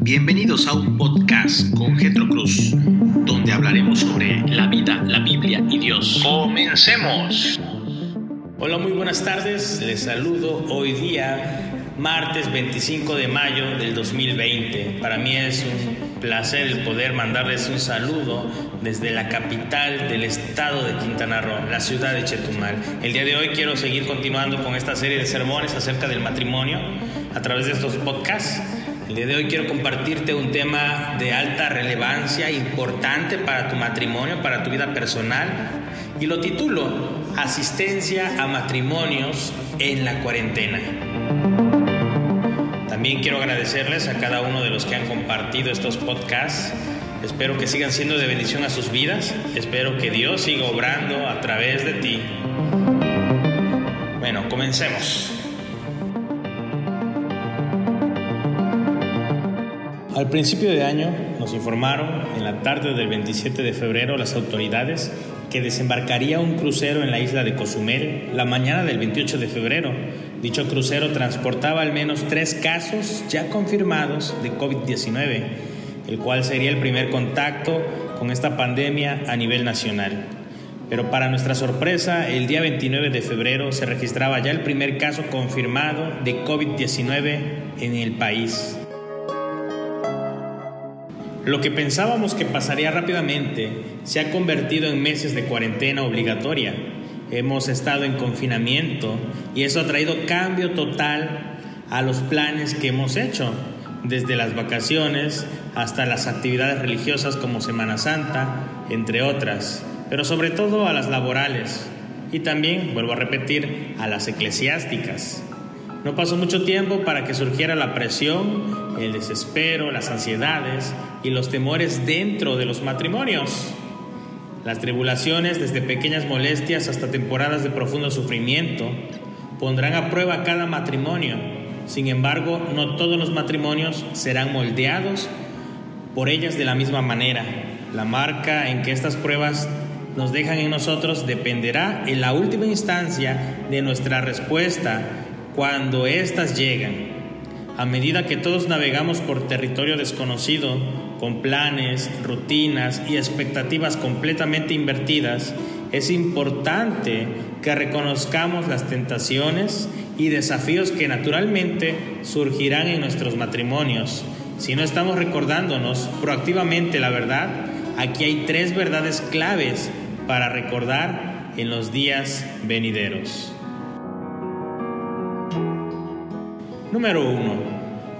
Bienvenidos a un podcast con Getro Cruz, donde hablaremos sobre la vida, la Biblia y Dios. ¡Comencemos! Hola, muy buenas tardes. Les saludo hoy día, martes 25 de mayo del 2020. Para mí es un placer el poder mandarles un saludo desde la capital del estado de Quintana Roo, la ciudad de Chetumal. El día de hoy quiero seguir continuando con esta serie de sermones acerca del matrimonio a través de estos podcasts. El día de hoy quiero compartirte un tema de alta relevancia, importante para tu matrimonio, para tu vida personal, y lo titulo Asistencia a matrimonios en la cuarentena. También quiero agradecerles a cada uno de los que han compartido estos podcasts. Espero que sigan siendo de bendición a sus vidas. Espero que Dios siga obrando a través de ti. Bueno, comencemos. Al principio de año nos informaron en la tarde del 27 de febrero las autoridades que desembarcaría un crucero en la isla de Cozumel la mañana del 28 de febrero. Dicho crucero transportaba al menos tres casos ya confirmados de COVID-19, el cual sería el primer contacto con esta pandemia a nivel nacional. Pero para nuestra sorpresa, el día 29 de febrero se registraba ya el primer caso confirmado de COVID-19 en el país. Lo que pensábamos que pasaría rápidamente se ha convertido en meses de cuarentena obligatoria. Hemos estado en confinamiento y eso ha traído cambio total a los planes que hemos hecho, desde las vacaciones hasta las actividades religiosas como Semana Santa, entre otras, pero sobre todo a las laborales y también, vuelvo a repetir, a las eclesiásticas. No pasó mucho tiempo para que surgiera la presión, el desespero, las ansiedades y los temores dentro de los matrimonios. Las tribulaciones, desde pequeñas molestias hasta temporadas de profundo sufrimiento, pondrán a prueba cada matrimonio. Sin embargo, no todos los matrimonios serán moldeados por ellas de la misma manera. La marca en que estas pruebas nos dejan en nosotros dependerá en la última instancia de nuestra respuesta cuando éstas llegan. A medida que todos navegamos por territorio desconocido, con planes, rutinas y expectativas completamente invertidas, es importante que reconozcamos las tentaciones y desafíos que naturalmente surgirán en nuestros matrimonios. Si no estamos recordándonos proactivamente la verdad, aquí hay tres verdades claves para recordar en los días venideros. Número uno,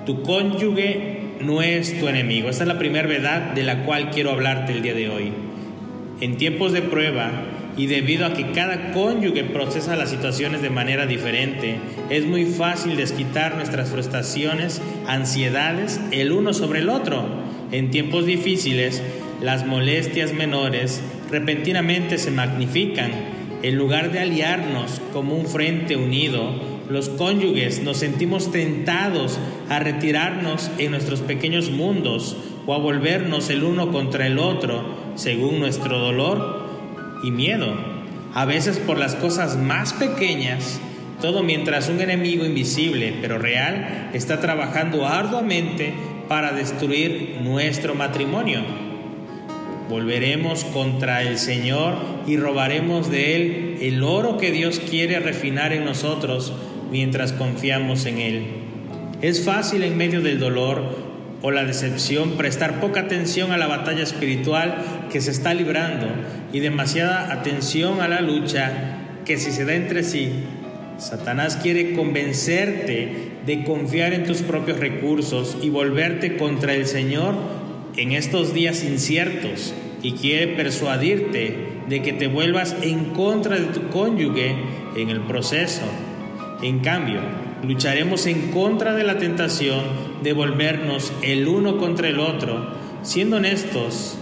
tu cónyuge no es tu enemigo. Esta es la primera verdad de la cual quiero hablarte el día de hoy. En tiempos de prueba y debido a que cada cónyuge procesa las situaciones de manera diferente, es muy fácil desquitar nuestras frustraciones, ansiedades el uno sobre el otro. En tiempos difíciles, las molestias menores repentinamente se magnifican. En lugar de aliarnos como un frente unido, los cónyuges nos sentimos tentados a retirarnos en nuestros pequeños mundos o a volvernos el uno contra el otro según nuestro dolor y miedo. A veces por las cosas más pequeñas, todo mientras un enemigo invisible pero real está trabajando arduamente para destruir nuestro matrimonio. Volveremos contra el Señor y robaremos de Él el oro que Dios quiere refinar en nosotros mientras confiamos en Él. Es fácil en medio del dolor o la decepción prestar poca atención a la batalla espiritual que se está librando y demasiada atención a la lucha que si se da entre sí. Satanás quiere convencerte de confiar en tus propios recursos y volverte contra el Señor en estos días inciertos y quiere persuadirte de que te vuelvas en contra de tu cónyuge en el proceso. En cambio, lucharemos en contra de la tentación de volvernos el uno contra el otro, siendo honestos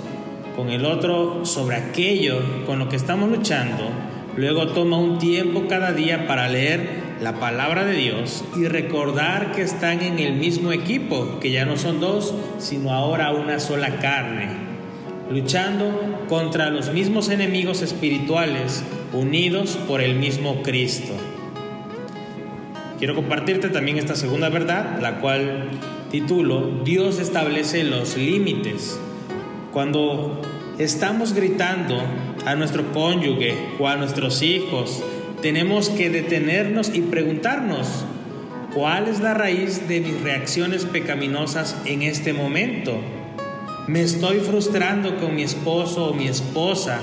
con el otro sobre aquello con lo que estamos luchando. Luego toma un tiempo cada día para leer la palabra de Dios y recordar que están en el mismo equipo, que ya no son dos, sino ahora una sola carne, luchando contra los mismos enemigos espirituales, unidos por el mismo Cristo. Quiero compartirte también esta segunda verdad, la cual titulo Dios establece los límites. Cuando estamos gritando a nuestro cónyuge o a nuestros hijos, tenemos que detenernos y preguntarnos, ¿cuál es la raíz de mis reacciones pecaminosas en este momento? ¿Me estoy frustrando con mi esposo o mi esposa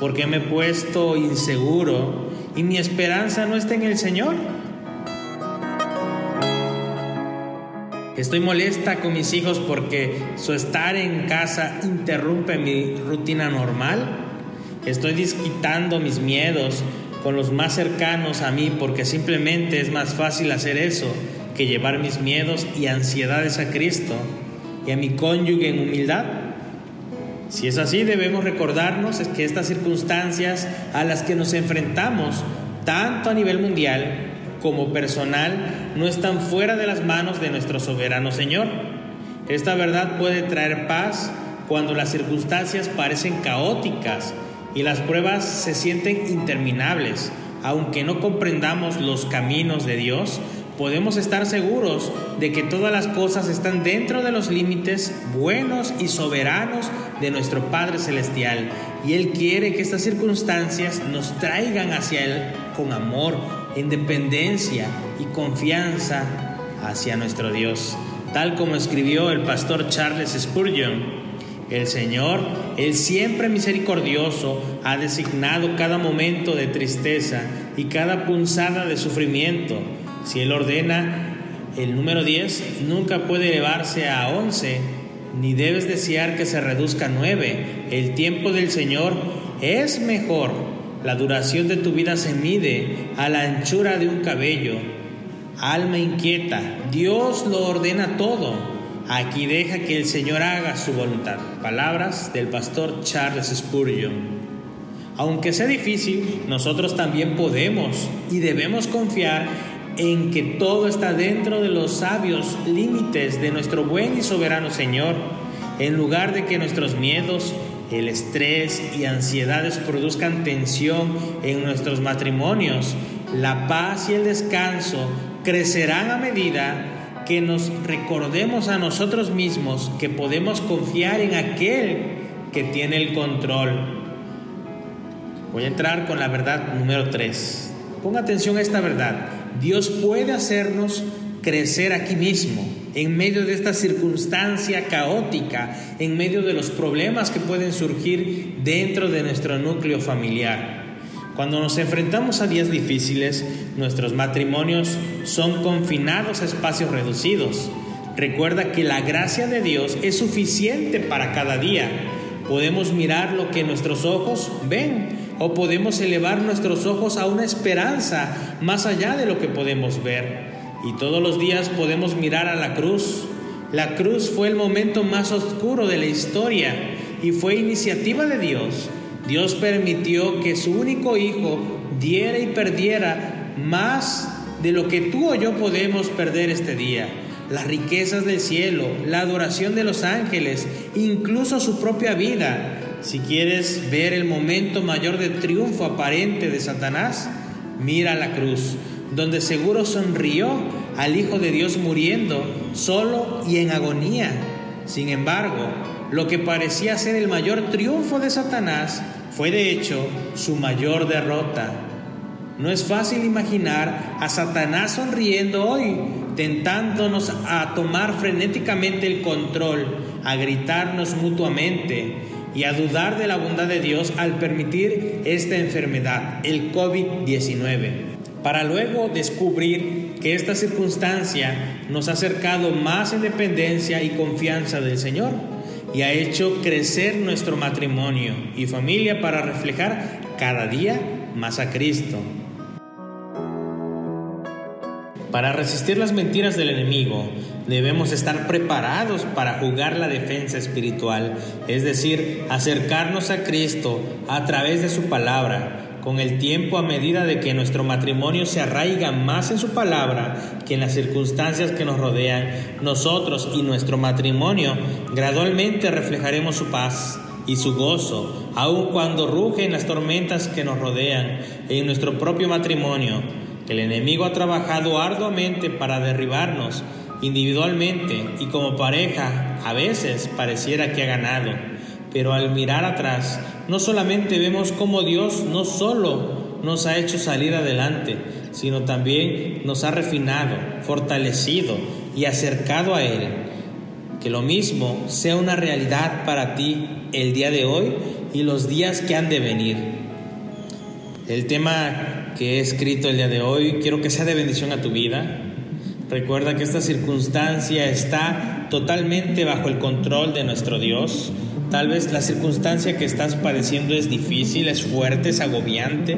porque me he puesto inseguro y mi esperanza no está en el Señor? Estoy molesta con mis hijos porque su estar en casa interrumpe mi rutina normal. Estoy disquitando mis miedos con los más cercanos a mí porque simplemente es más fácil hacer eso que llevar mis miedos y ansiedades a Cristo y a mi cónyuge en humildad. Si es así, debemos recordarnos que estas circunstancias a las que nos enfrentamos, tanto a nivel mundial como personal no están fuera de las manos de nuestro soberano Señor. Esta verdad puede traer paz cuando las circunstancias parecen caóticas y las pruebas se sienten interminables. Aunque no comprendamos los caminos de Dios, podemos estar seguros de que todas las cosas están dentro de los límites buenos y soberanos de nuestro Padre Celestial. Y Él quiere que estas circunstancias nos traigan hacia Él con amor, independencia y confianza hacia nuestro Dios. Tal como escribió el pastor Charles Spurgeon, el Señor, el siempre misericordioso, ha designado cada momento de tristeza y cada punzada de sufrimiento. Si Él ordena el número 10, nunca puede elevarse a 11, ni debes desear que se reduzca a 9. El tiempo del Señor es mejor la duración de tu vida se mide a la anchura de un cabello. Alma inquieta, Dios lo ordena todo. Aquí deja que el Señor haga su voluntad. Palabras del pastor Charles Spurgeon. Aunque sea difícil, nosotros también podemos y debemos confiar en que todo está dentro de los sabios límites de nuestro buen y soberano Señor, en lugar de que nuestros miedos el estrés y ansiedades produzcan tensión en nuestros matrimonios, la paz y el descanso crecerán a medida que nos recordemos a nosotros mismos que podemos confiar en aquel que tiene el control. Voy a entrar con la verdad número 3. Ponga atención a esta verdad. Dios puede hacernos crecer aquí mismo, en medio de esta circunstancia caótica, en medio de los problemas que pueden surgir dentro de nuestro núcleo familiar. Cuando nos enfrentamos a días difíciles, nuestros matrimonios son confinados a espacios reducidos. Recuerda que la gracia de Dios es suficiente para cada día. Podemos mirar lo que nuestros ojos ven o podemos elevar nuestros ojos a una esperanza más allá de lo que podemos ver. Y todos los días podemos mirar a la cruz. La cruz fue el momento más oscuro de la historia y fue iniciativa de Dios. Dios permitió que su único hijo diera y perdiera más de lo que tú o yo podemos perder este día. Las riquezas del cielo, la adoración de los ángeles, incluso su propia vida. Si quieres ver el momento mayor de triunfo aparente de Satanás, mira la cruz donde seguro sonrió al Hijo de Dios muriendo solo y en agonía. Sin embargo, lo que parecía ser el mayor triunfo de Satanás fue de hecho su mayor derrota. No es fácil imaginar a Satanás sonriendo hoy, tentándonos a tomar frenéticamente el control, a gritarnos mutuamente y a dudar de la bondad de Dios al permitir esta enfermedad, el COVID-19 para luego descubrir que esta circunstancia nos ha acercado más independencia y confianza del Señor y ha hecho crecer nuestro matrimonio y familia para reflejar cada día más a Cristo. Para resistir las mentiras del enemigo, debemos estar preparados para jugar la defensa espiritual, es decir, acercarnos a Cristo a través de su palabra con el tiempo a medida de que nuestro matrimonio se arraiga más en su palabra que en las circunstancias que nos rodean, nosotros y nuestro matrimonio gradualmente reflejaremos su paz y su gozo, aun cuando rugen las tormentas que nos rodean en nuestro propio matrimonio. El enemigo ha trabajado arduamente para derribarnos individualmente y como pareja a veces pareciera que ha ganado, pero al mirar atrás no solamente vemos cómo Dios no solo nos ha hecho salir adelante, sino también nos ha refinado, fortalecido y acercado a Él. Que lo mismo sea una realidad para ti el día de hoy y los días que han de venir. El tema que he escrito el día de hoy quiero que sea de bendición a tu vida. Recuerda que esta circunstancia está totalmente bajo el control de nuestro Dios. Tal vez la circunstancia que estás padeciendo es difícil, es fuerte, es agobiante,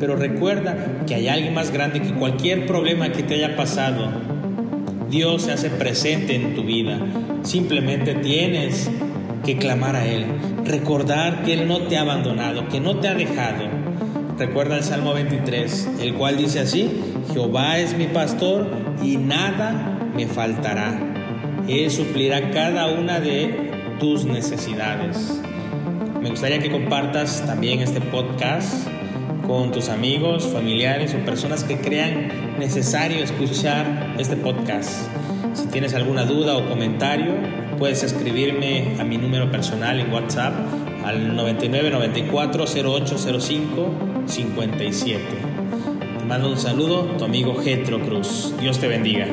pero recuerda que hay alguien más grande que cualquier problema que te haya pasado. Dios se hace presente en tu vida. Simplemente tienes que clamar a Él, recordar que Él no te ha abandonado, que no te ha dejado. Recuerda el Salmo 23, el cual dice así, Jehová es mi pastor y nada me faltará. Él suplirá cada una de tus necesidades. Me gustaría que compartas también este podcast con tus amigos, familiares o personas que crean necesario escuchar este podcast. Si tienes alguna duda o comentario, puedes escribirme a mi número personal en WhatsApp al 99 94 0805 57. Te mando un saludo, tu amigo Getro Cruz. Dios te bendiga.